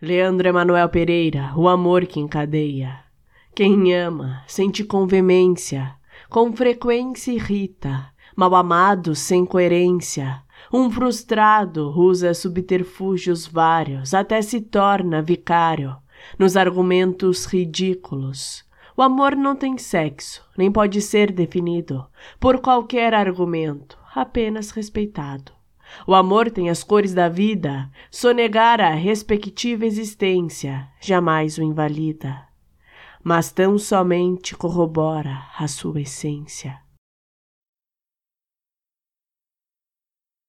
Leandro Emanuel Pereira, o amor que encadeia. Quem ama, sente com veemência, com frequência irrita, mal amado sem coerência. Um frustrado usa subterfúgios vários, até se torna vicário, nos argumentos ridículos. O amor não tem sexo, nem pode ser definido por qualquer argumento, apenas respeitado. O amor tem as cores da vida, sonegar a respectiva existência jamais o invalida, mas tão somente corrobora a sua essência.